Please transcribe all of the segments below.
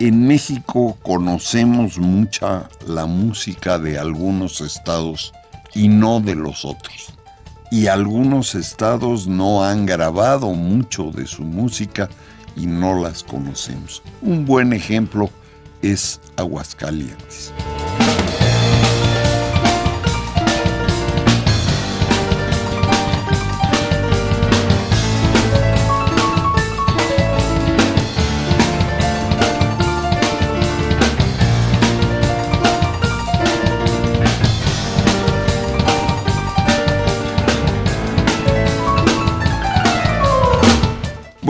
en México conocemos mucha la música de algunos estados y no de los otros. Y algunos estados no han grabado mucho de su música y no las conocemos. Un buen ejemplo es Aguascalientes.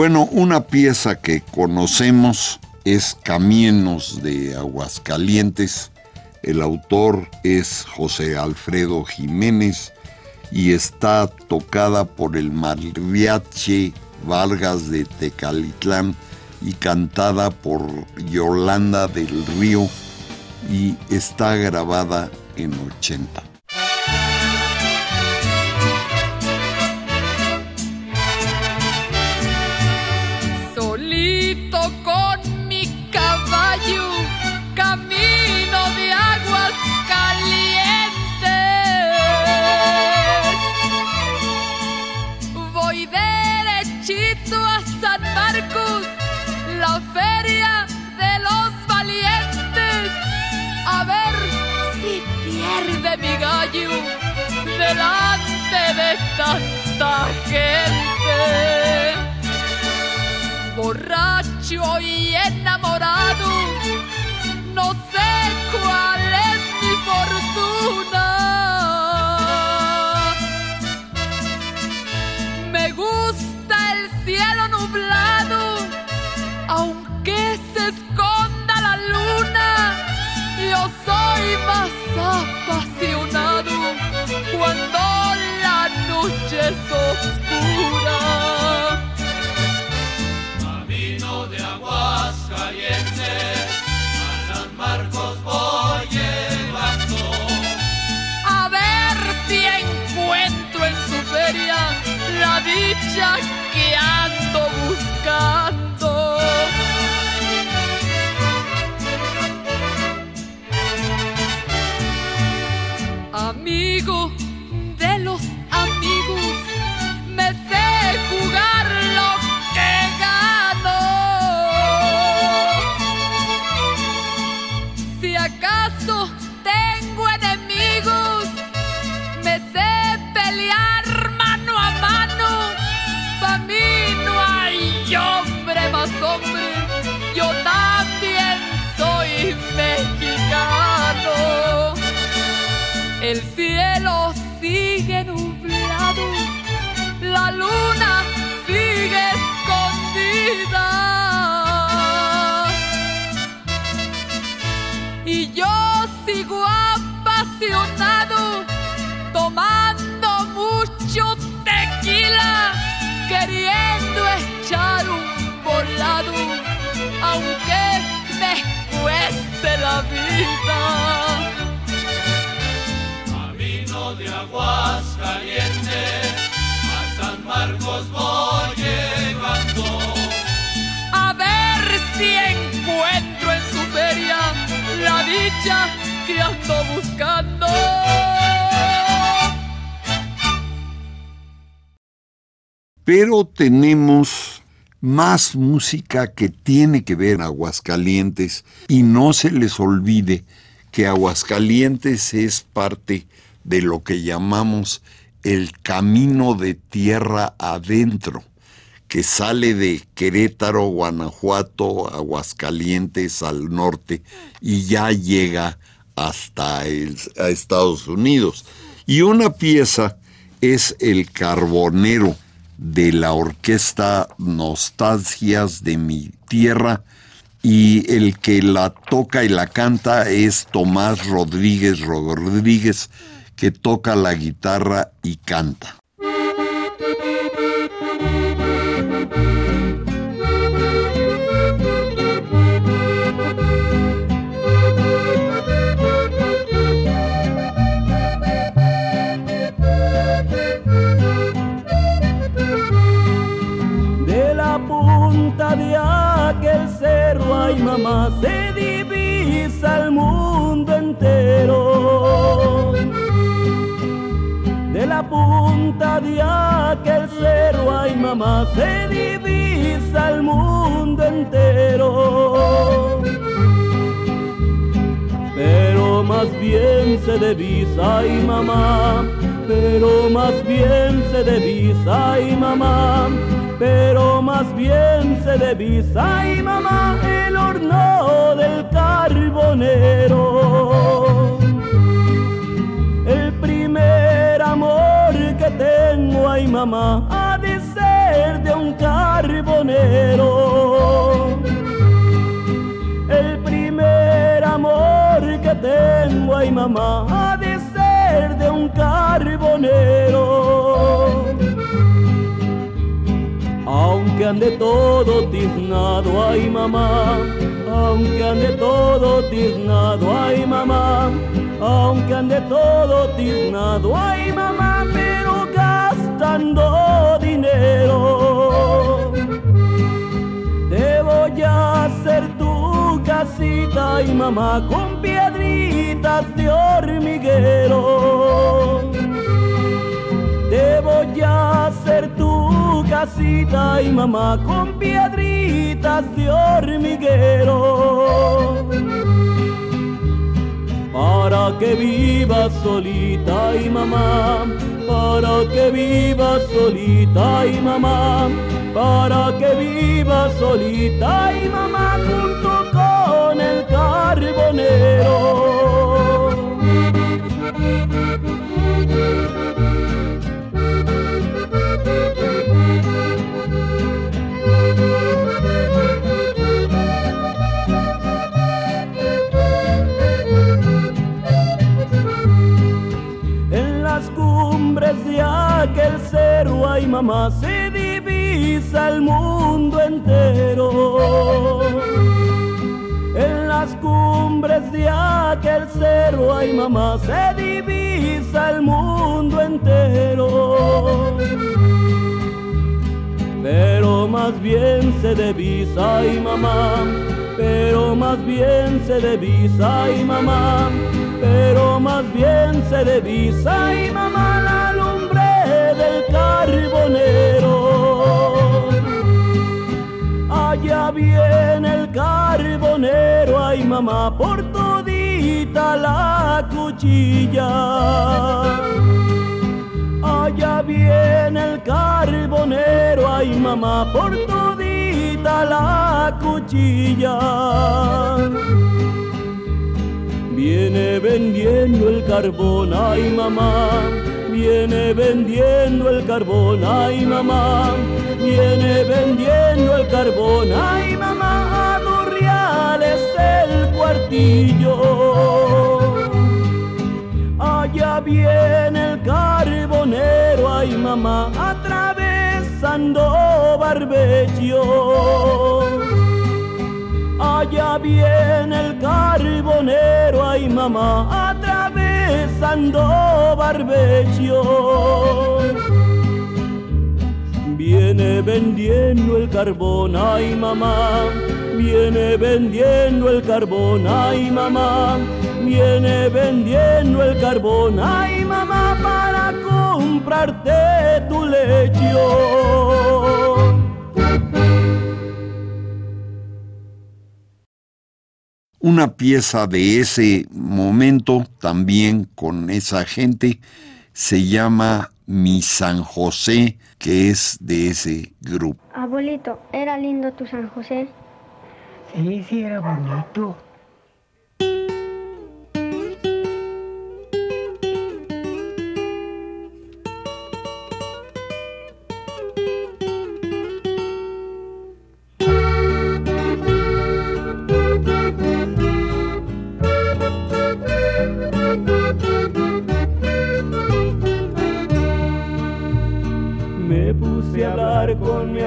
Bueno, una pieza que conocemos es Caminos de Aguascalientes. El autor es José Alfredo Jiménez y está tocada por el mariachi Vargas de Tecalitlán y cantada por Yolanda del Río y está grabada en 80. Delante de tanta gente. Borracho y enamorado, no apasionado cuando la noche es oscura. Camino de aguas calientes, a San Marcos voy llevando. A ver si encuentro en su feria la dicha que ando buscando. Música que tiene que ver en Aguascalientes y no se les olvide que Aguascalientes es parte de lo que llamamos el camino de tierra adentro, que sale de Querétaro, Guanajuato, Aguascalientes al norte y ya llega hasta Estados Unidos. Y una pieza es el carbonero de la orquesta Nostalgias de mi tierra y el que la toca y la canta es Tomás Rodríguez Rodríguez que toca la guitarra y canta. Mamá se divisa el mundo entero. De la punta de aquel cerro, ay mamá, se divisa el mundo entero. Pero más bien se divisa, ay mamá, pero más bien se divisa, ay mamá pero más bien se divisa y mamá el horno del carbonero. El primer amor que tengo, ay mamá, ha de ser de un carbonero. El primer amor que tengo, ay mamá, ha de ser de un carbonero aunque ande todo tiznado, ay mamá, aunque ande todo tiznado, ay mamá, aunque ande todo tiznado, ay mamá, pero gastando dinero. Te voy a hacer tu casita, ay mamá, con piedritas de hormiguero. Y mamá con piedritas de hormiguero. Para que vivas solita y mamá, para que vivas solita y mamá, para que vivas solita y mamá junto ay mamá, se divisa el mundo entero. En las cumbres de aquel cerro, ay mamá, se divisa el mundo entero. Pero más bien se divisa, ay mamá, pero más bien se divisa, ay mamá, pero más bien se divisa, ay mamá, carbonero. Allá viene el carbonero, ay mamá, por todita la cuchilla. Allá viene el carbonero, ay mamá, por todita la cuchilla. Viene vendiendo el carbón, ay mamá, viene vendiendo el carbón, ay mamá, viene vendiendo el carbón, ay mamá, a dos reales el cuartillo. Allá viene el carbonero, ay mamá, atravesando barbecho. Allá viene el carbonero, ay mamá, atravesando barbechos. Viene vendiendo el carbón, ay mamá, viene vendiendo el carbón, ay mamá, viene vendiendo el carbón, ay mamá, para comprarte tu lecho. Una pieza de ese momento, también con esa gente, se llama Mi San José, que es de ese grupo. Abuelito, ¿era lindo tu San José? Sí, sí, era bonito.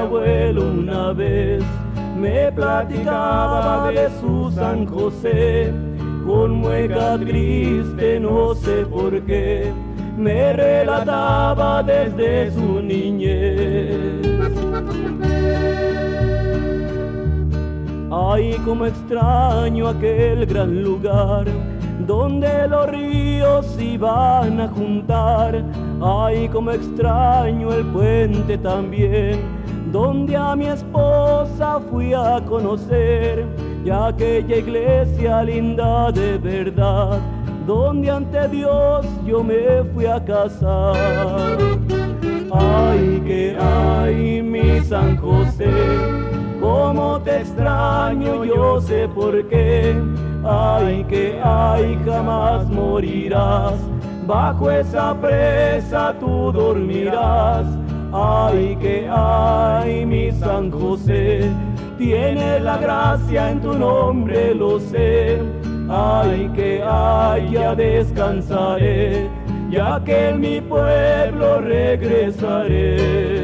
Abuelo una vez, me platicaba de su San José, con mueca triste no sé por qué, me relataba desde su niñez. Ay, como extraño aquel gran lugar donde los ríos iban a juntar. Ay, como extraño el puente también, donde a mi esposa fui a conocer, y aquella iglesia linda de verdad, donde ante Dios yo me fui a casar. Ay, que ay, mi San José, cómo te extraño, yo sé por qué. Ay, que ay, jamás morirás, bajo esa presa tú dormirás. Ay, que ay, mi San José, tiene la gracia en tu nombre, lo sé. Ay, que ay, ya descansaré, ya que en mi pueblo regresaré.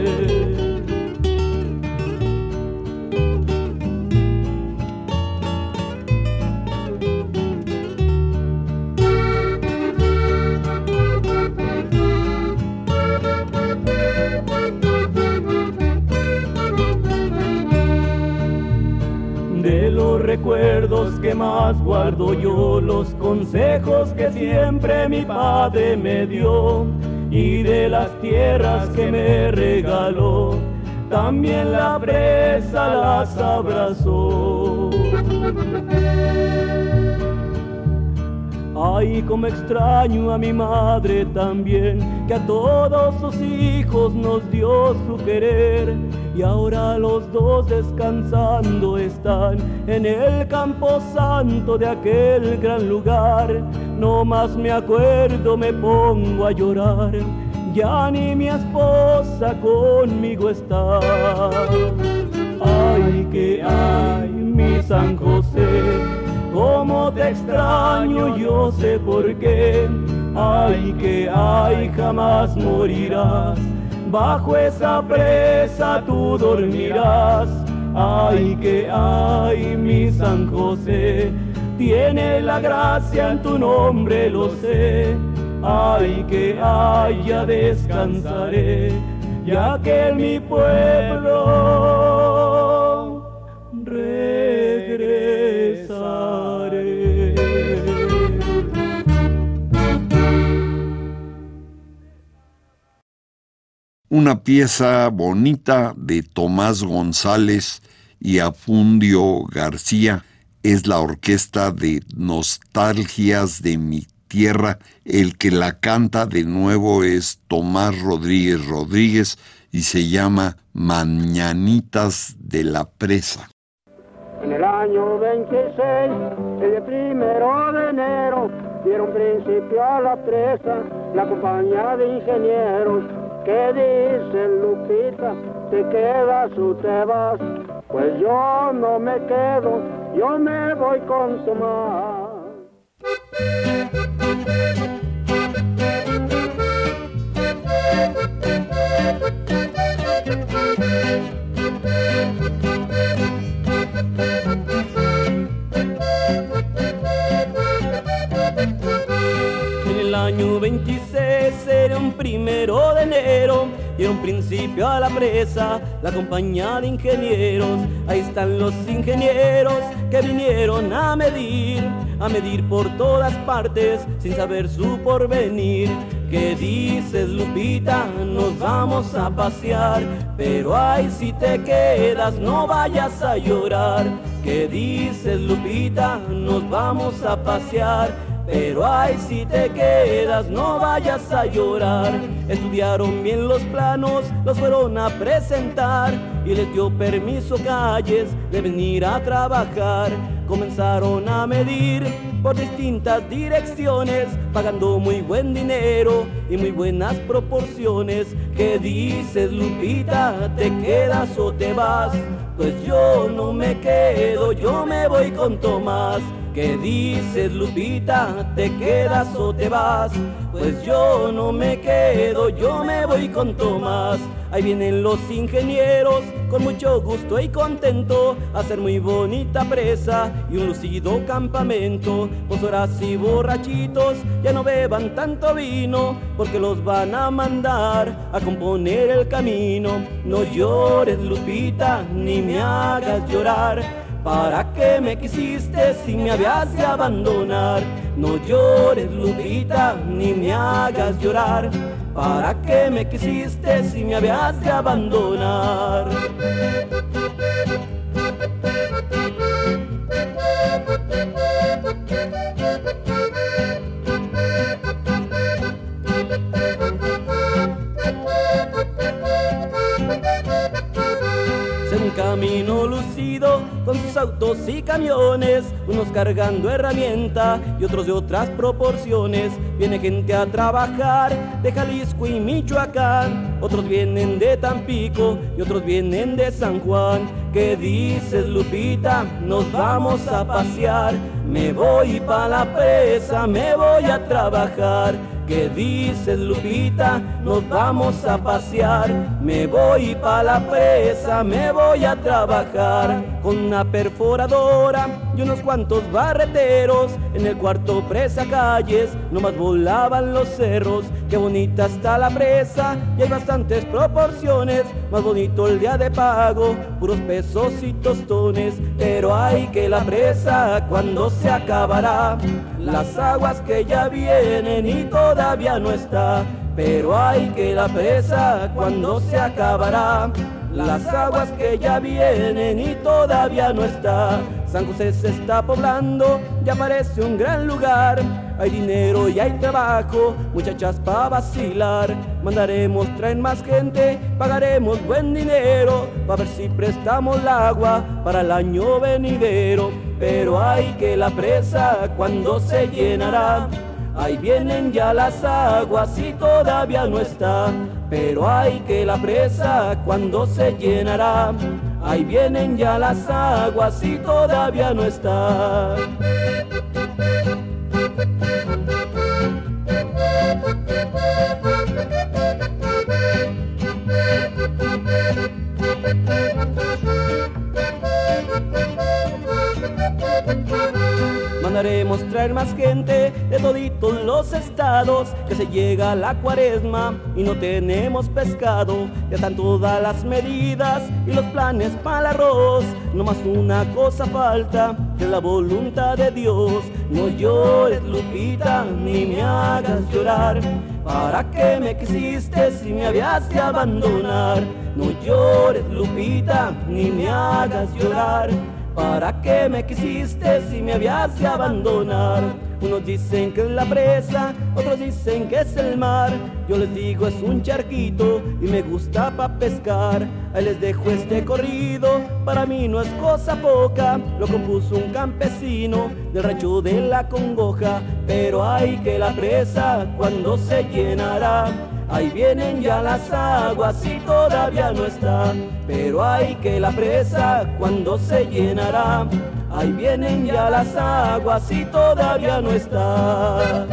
Recuerdos que más guardo yo, los consejos que siempre mi padre me dio y de las tierras que me regaló, también la presa las abrazó. Ay, como extraño a mi madre también, que a todos sus hijos nos dio su querer. Y ahora los dos descansando están en el campo santo de aquel gran lugar. No más me acuerdo, me pongo a llorar. Ya ni mi esposa conmigo está. Ay, que ay, mi San José cómo te extraño, yo sé por qué. Ay, que ay, jamás morirás. Bajo esa presa tú dormirás. Ay, que ay, mi San José, tiene la gracia en tu nombre, lo sé. Ay, que ay, ya descansaré, ya que en mi pueblo Una pieza bonita de Tomás González y Afundio García es la orquesta de Nostalgias de mi tierra. El que la canta de nuevo es Tomás Rodríguez Rodríguez y se llama Mañanitas de la Presa. En el año 26, el primero de enero, dieron principio a la presa la compañía de ingenieros. ¿Qué dice Lupita? ¿Te quedas o te vas? Pues yo no me quedo, yo me voy con Tomás. Año 26 era un primero de enero dieron principio a la presa la compañía de ingenieros. Ahí están los ingenieros que vinieron a medir a medir por todas partes sin saber su porvenir. ¿Qué dices, Lupita? Nos vamos a pasear, pero ay, si te quedas, no vayas a llorar. ¿Qué dices, Lupita? Nos vamos a pasear pero ay, si te quedas, no vayas a llorar. Estudiaron bien los planos, los fueron a presentar y les dio permiso calles de venir a trabajar. Comenzaron a medir por distintas direcciones, pagando muy buen dinero y muy buenas proporciones. ¿Qué dices, Lupita? ¿Te quedas o te vas? Pues yo no me quedo, yo me voy con Tomás. ¿Qué dices, Lupita? ¿Te quedas o te vas? Pues yo no me quedo, yo me voy con Tomás. Ahí vienen los ingenieros, con mucho gusto y contento, a hacer muy bonita presa y un lucido campamento. Pues horas y borrachitos, ya no beban tanto vino, porque los van a mandar a componer el camino. No llores, Lupita, ni me hagas llorar ¿Para qué me quisiste si me habías de abandonar? No llores, Lupita, ni me hagas llorar. ¿Para qué me quisiste si me habías de abandonar? camino lucido con sus autos y camiones, unos cargando herramienta y otros de otras proporciones. Viene gente a trabajar de Jalisco y Michoacán, otros vienen de Tampico y otros vienen de San Juan. ¿Qué dices, Lupita? Nos vamos a pasear. Me voy pa' la presa, me voy a trabajar. ¿Qué dices, Lupita? Nos vamos a pasear. Me voy pa' la presa, me voy a trabajar. Con una perforadora y unos cuantos barreteros. En el cuarto presa calles, nomás volaban los cerros. Qué bonita está la presa y hay bastantes proporciones. Más bonito el día de pago, puros pesos y tostones. Pero hay que la presa cuando se acabará. Las aguas que ya vienen y todavía no está, pero hay que la presa cuando se acabará. Las aguas que ya vienen y todavía no está. San José se está poblando, ya parece un gran lugar. Hay dinero y hay trabajo, muchachas para vacilar. Mandaremos, traen más gente, pagaremos buen dinero. Para ver si prestamos agua para el año venidero pero hay que la presa cuando se llenará. Ahí vienen ya las aguas y todavía no está, pero hay que la presa cuando se llenará. Ahí vienen ya las aguas y todavía no está. Mandaremos traer más gente de toditos los estados, que se llega la cuaresma y no tenemos pescado. Ya están todas las medidas y los planes para el arroz. No más una cosa falta, que la voluntad de Dios. No llores, Lupita, ni me hagas llorar. ¿Para qué me quisiste si me habías de abandonar? No llores, Lupita, ni me hagas llorar. ¿Para qué me quisiste si me habías de abandonar? Unos dicen que es la presa, otros dicen que es el mar. Yo les digo es un charquito y me gusta pa' pescar. Ahí les dejo este corrido, para mí no es cosa poca. Lo compuso un campesino del rancho de la Congoja. Pero hay que la presa cuando se llenará Ahí vienen ya las aguas y todavía no está, pero hay que la presa cuando se llenará. Ahí vienen ya las aguas y todavía no está.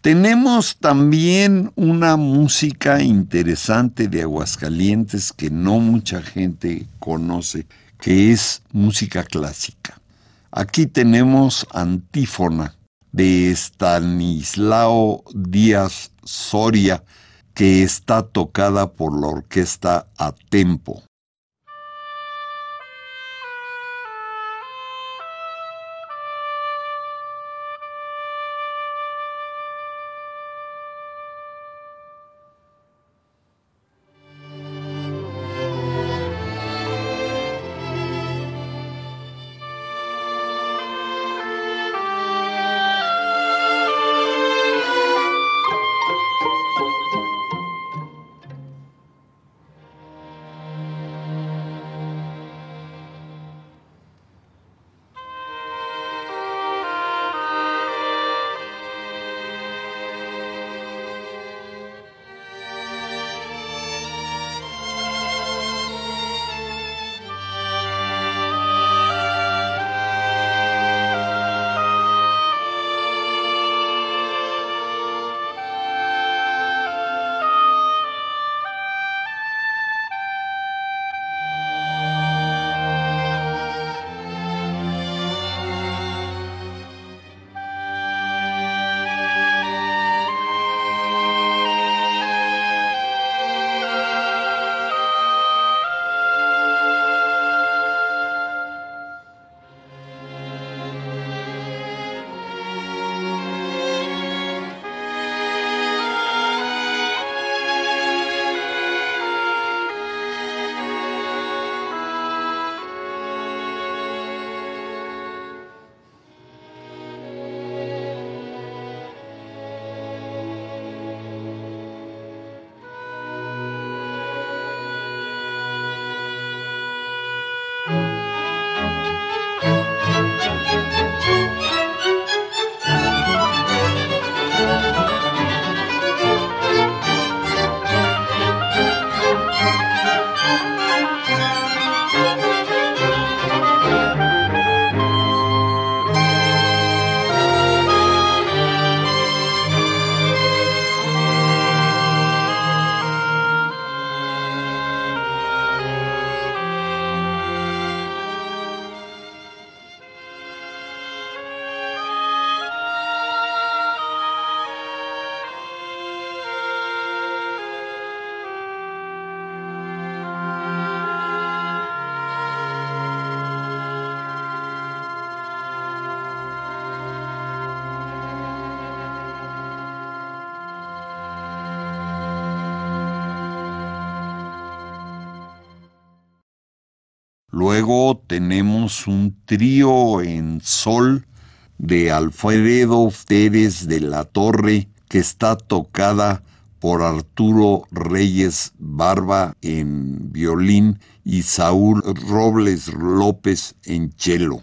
Tenemos también una música interesante de Aguascalientes que no mucha gente conoce, que es música clásica. Aquí tenemos Antífona de Stanislao Díaz Soria, que está tocada por la orquesta a tempo. Luego tenemos un trío en sol de Alfredo Pérez de la Torre que está tocada por Arturo Reyes Barba en violín y Saúl Robles López en cello.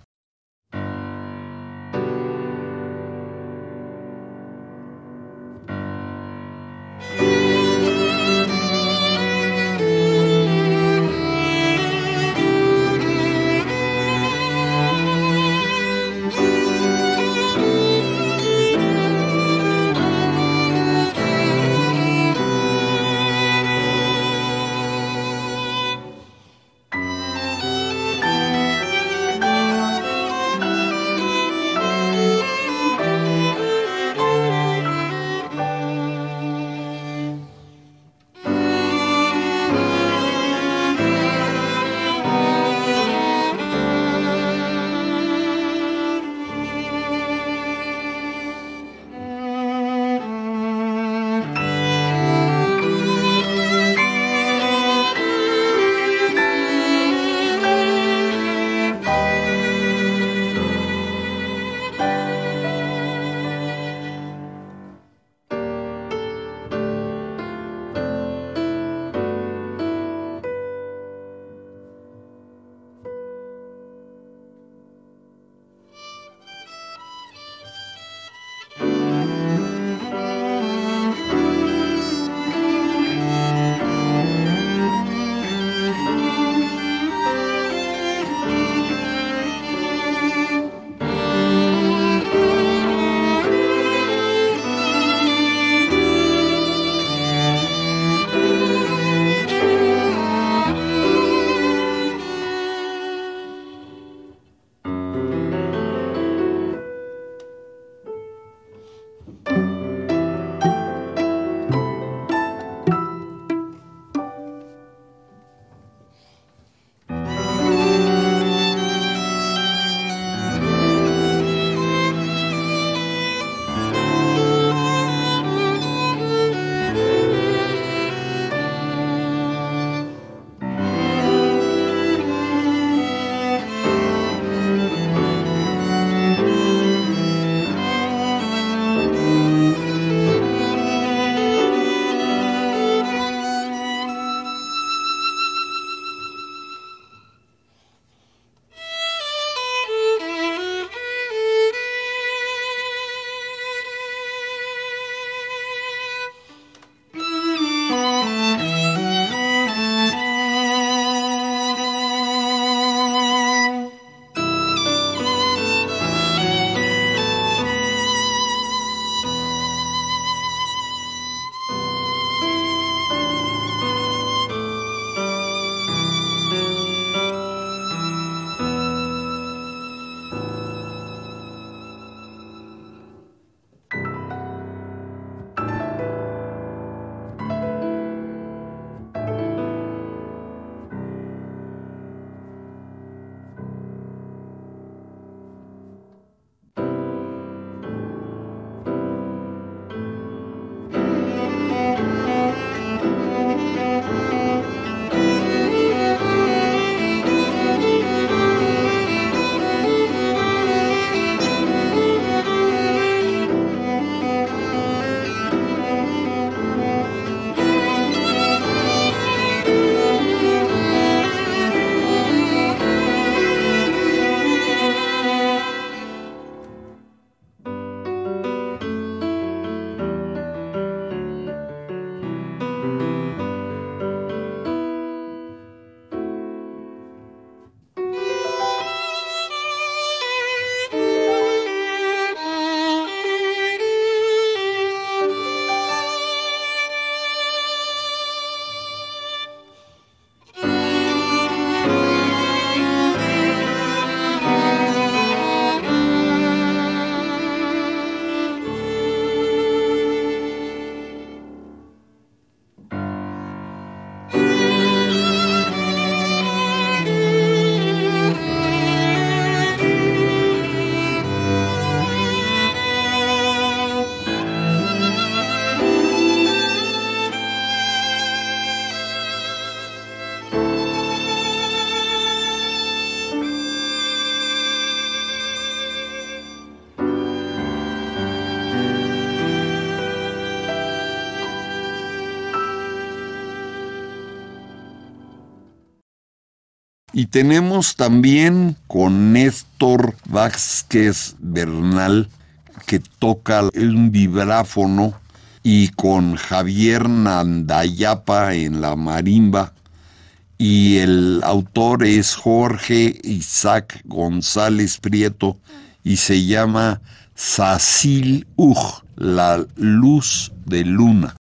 Y tenemos también con Néstor Vázquez Bernal, que toca un vibráfono, y con Javier Nandayapa en la marimba. Y el autor es Jorge Isaac González Prieto y se llama Sacil Uj, la luz de luna.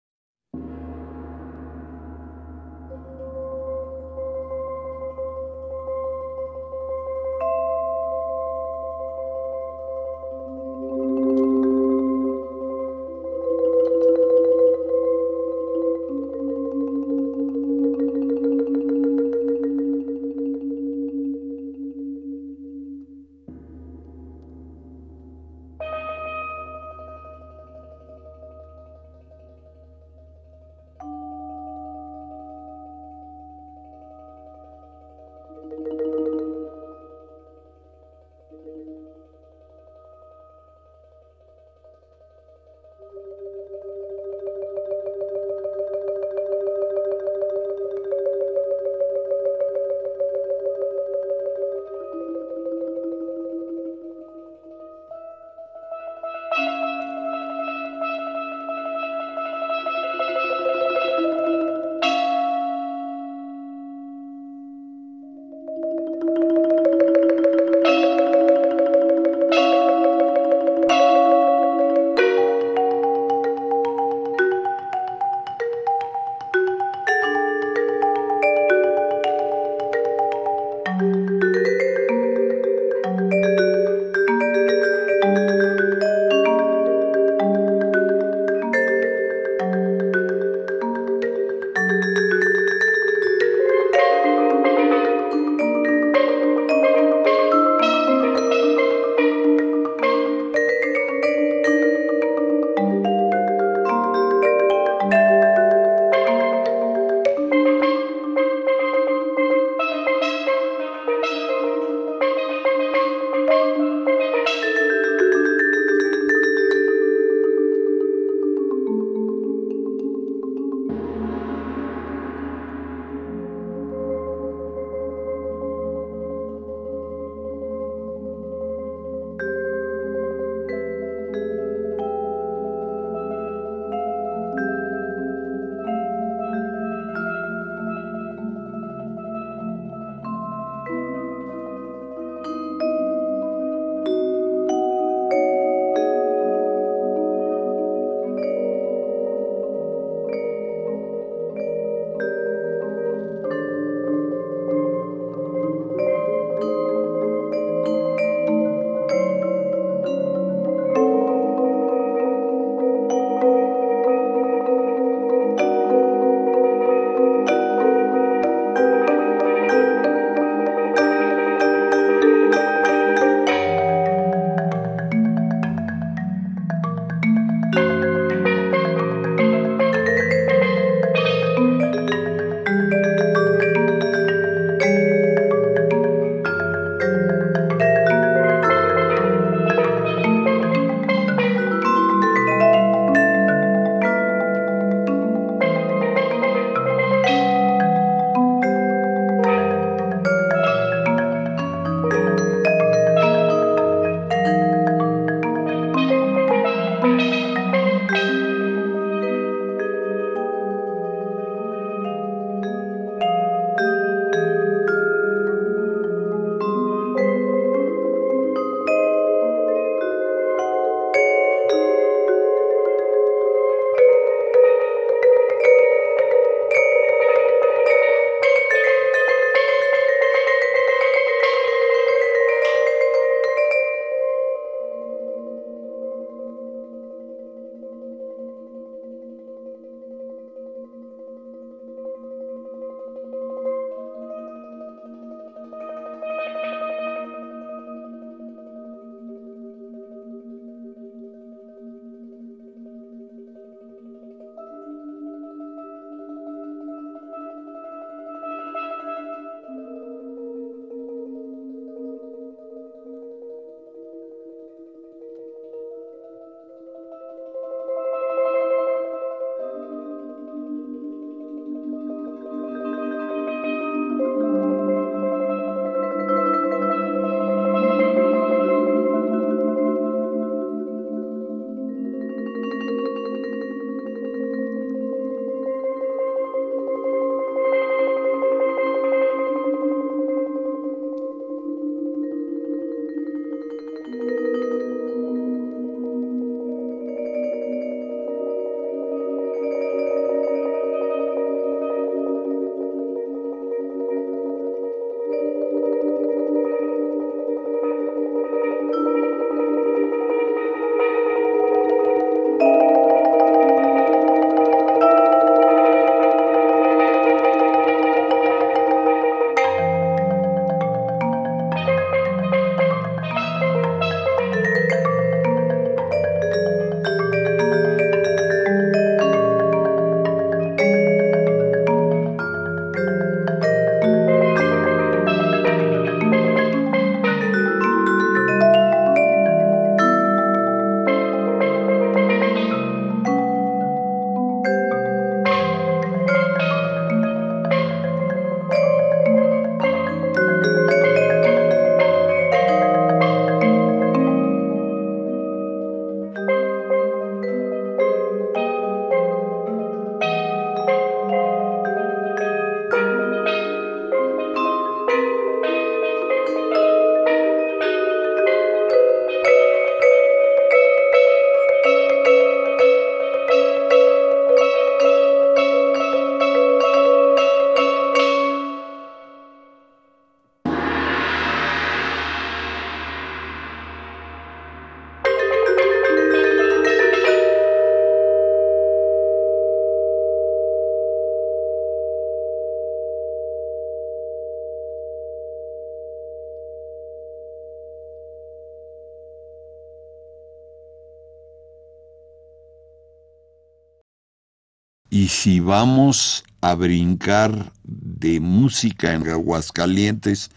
Y si vamos a brincar de música en Aguascalientes,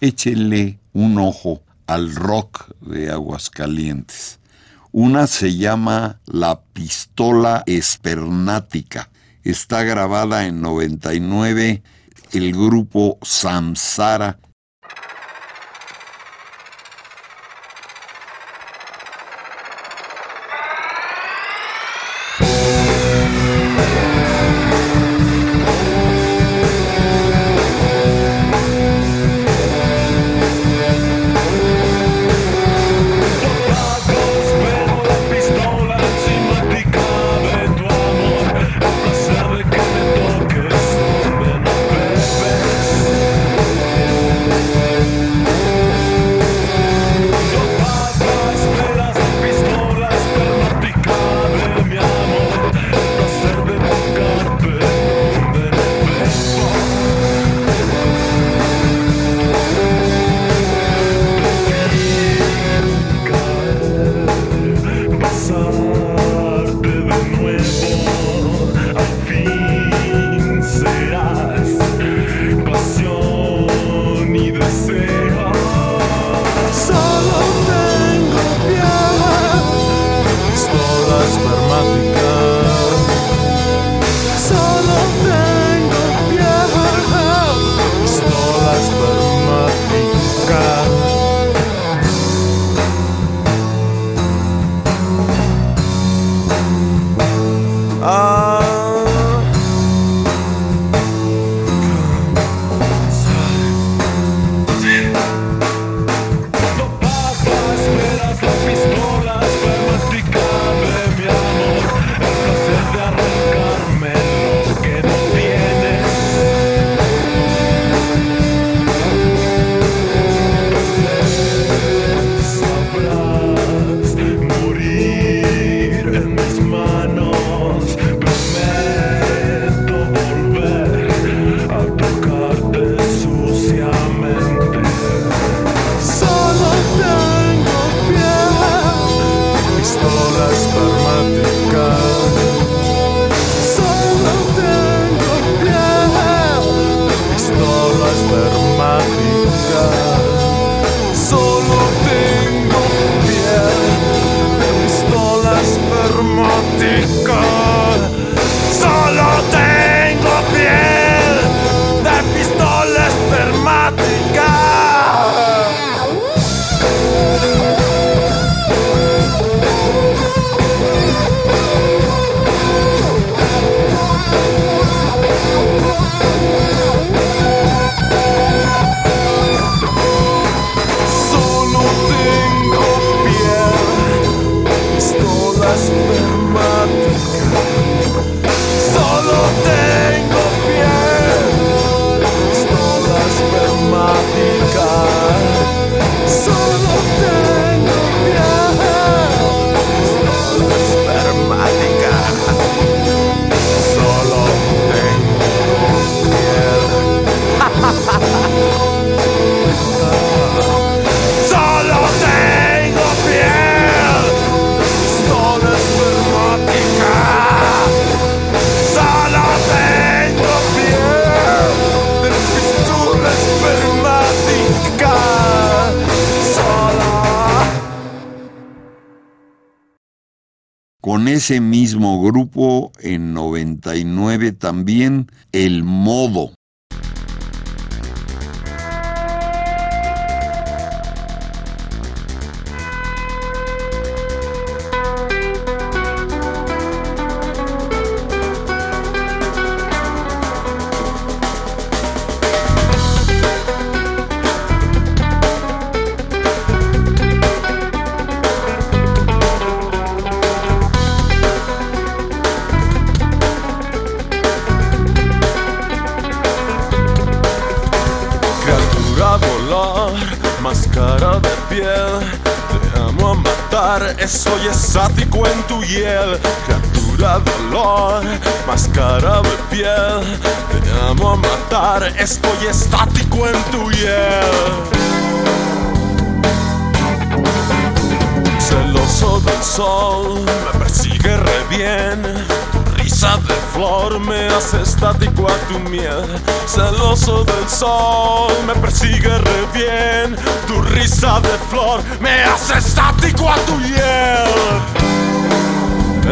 échenle un ojo al rock de Aguascalientes. Una se llama La Pistola Espernática. Está grabada en 99 el grupo Samsara ese mismo grupo en 99 también El Modo. Estoy estático en tu hiel. Celoso del sol, me persigue re bien risa de flor me hace estático a tu miel. Celoso del sol me persigue re bien. Tu risa de flor me hace estático a tu hiel.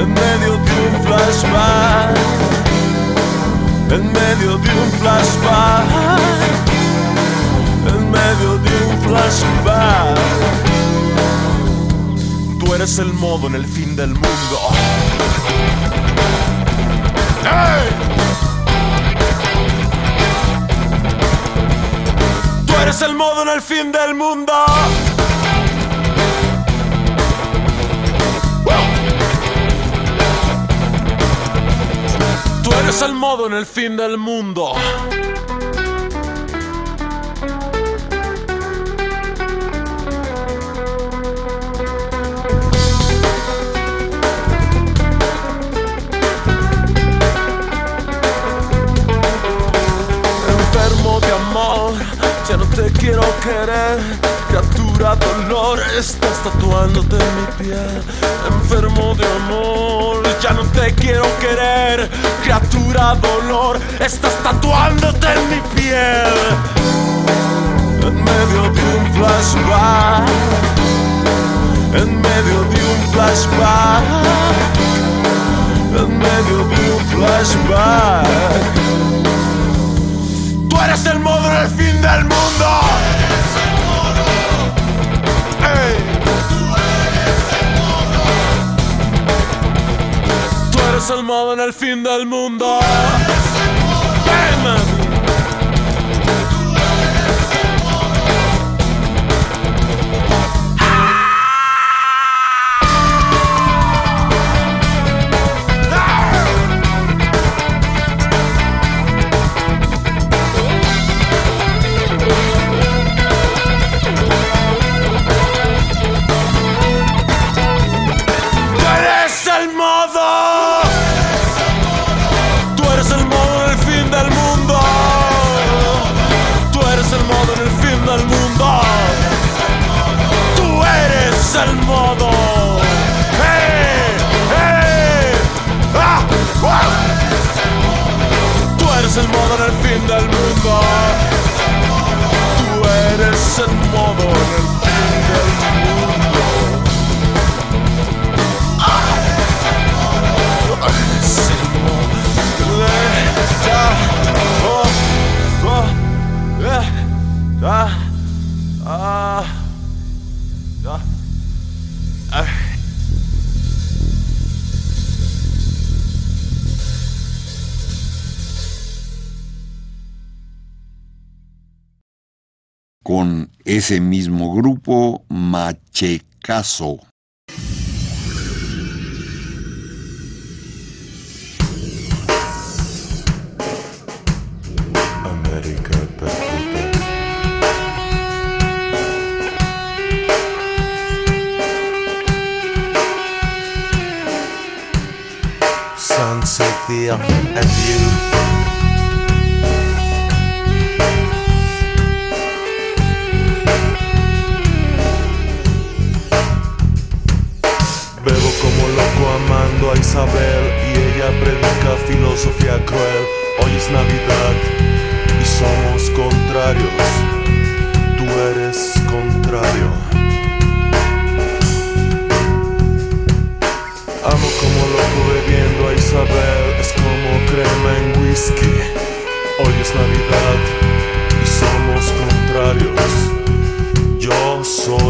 En medio de un flashback. En medio de un flashback. En medio de un flashback. Tú eres el modo en el fin del mundo. ¡Ey! Tú eres el modo en el fin del mundo. Eres el modo en el fin del mundo. enfermo de ya no te quiero querer. Criatura dolor, estás tatuándote en mi piel. Enfermo de amor, ya no te quiero querer. Criatura dolor, estás tatuándote en mi piel. En medio de un flashback, en medio de un flashback, en medio de un flashback. Tú eres el modo en el fin del mundo. Eres el modo en el fin del mundo. El modo en el fin del mundo. Ese mismo grupo, Machecazo. Isabel y ella predica filosofía cruel. Hoy es Navidad y somos contrarios. Tú eres contrario. Amo como loco bebiendo a Isabel, es como crema en whisky. Hoy es Navidad y somos contrarios. Yo soy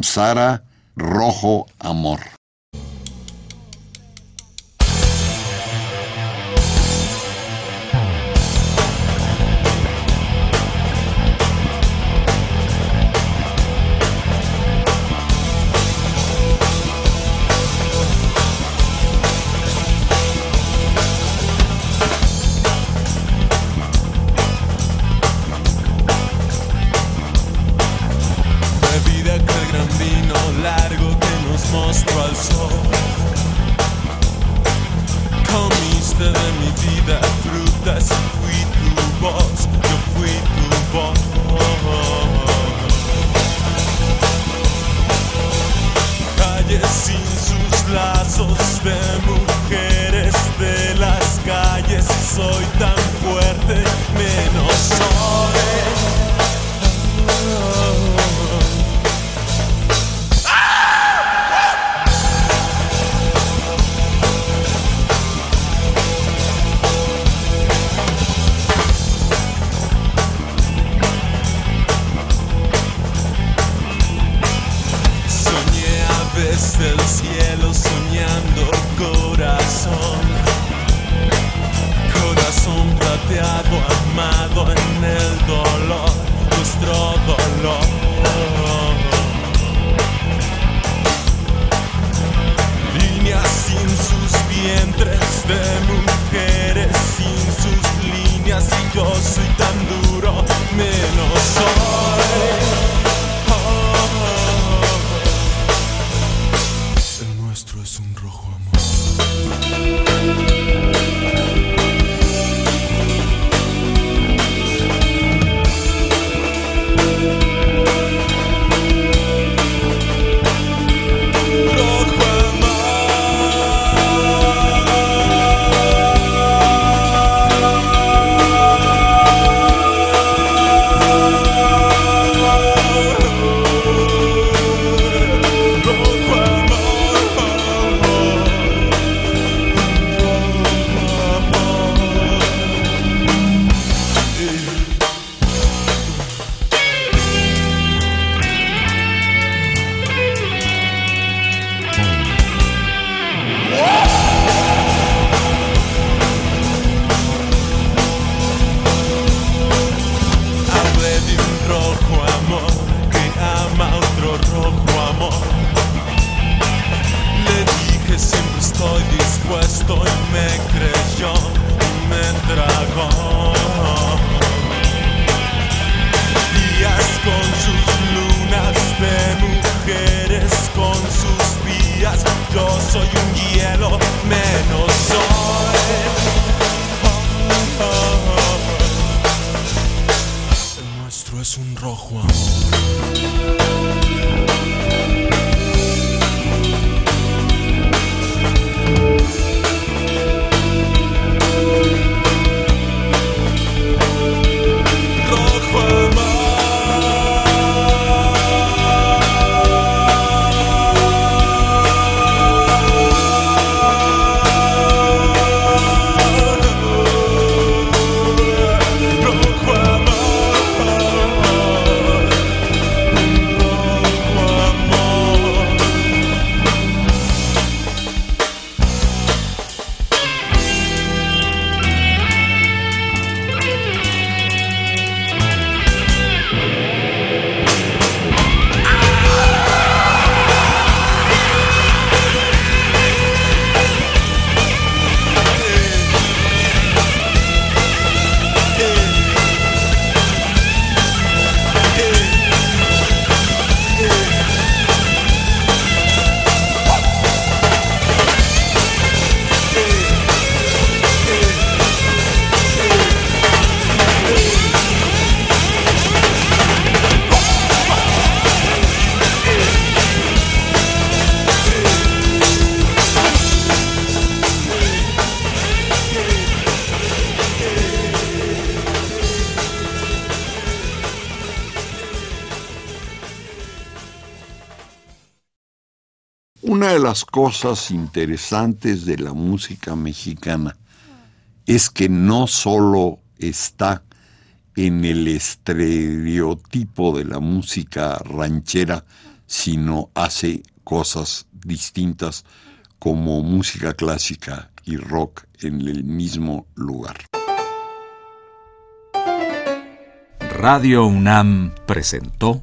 Samsara, Rojo Amor. Las cosas interesantes de la música mexicana es que no solo está en el estereotipo de la música ranchera, sino hace cosas distintas como música clásica y rock en el mismo lugar. Radio UNAM presentó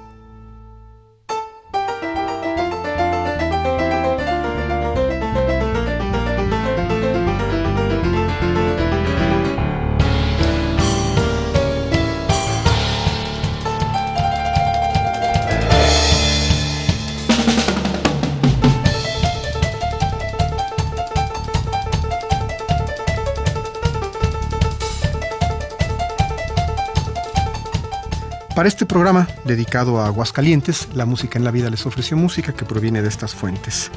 Para este programa, dedicado a Aguascalientes, La Música en la Vida les ofreció música que proviene de estas fuentes.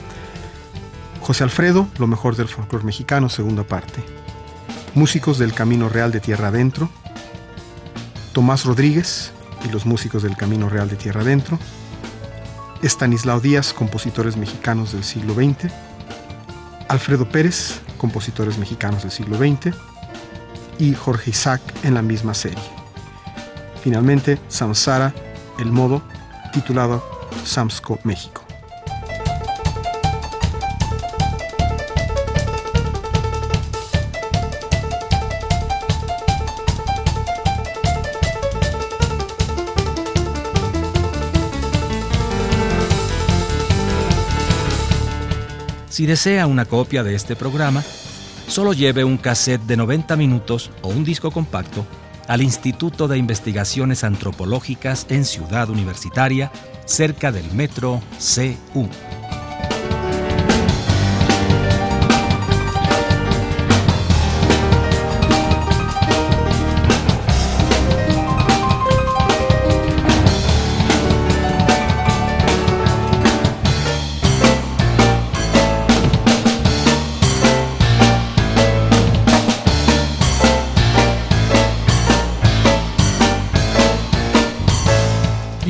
José Alfredo, lo mejor del folclore mexicano, segunda parte. Músicos del Camino Real de Tierra Adentro. Tomás Rodríguez y los músicos del Camino Real de Tierra Adentro. Estanislao Díaz, compositores mexicanos del siglo XX. Alfredo Pérez, compositores mexicanos del siglo XX. Y Jorge Isaac en la misma serie. Finalmente, Samsara, el modo titulado Samsco México. Si desea una copia de este programa, solo lleve un cassette de 90 minutos o un disco compacto al Instituto de Investigaciones Antropológicas en Ciudad Universitaria, cerca del metro CU.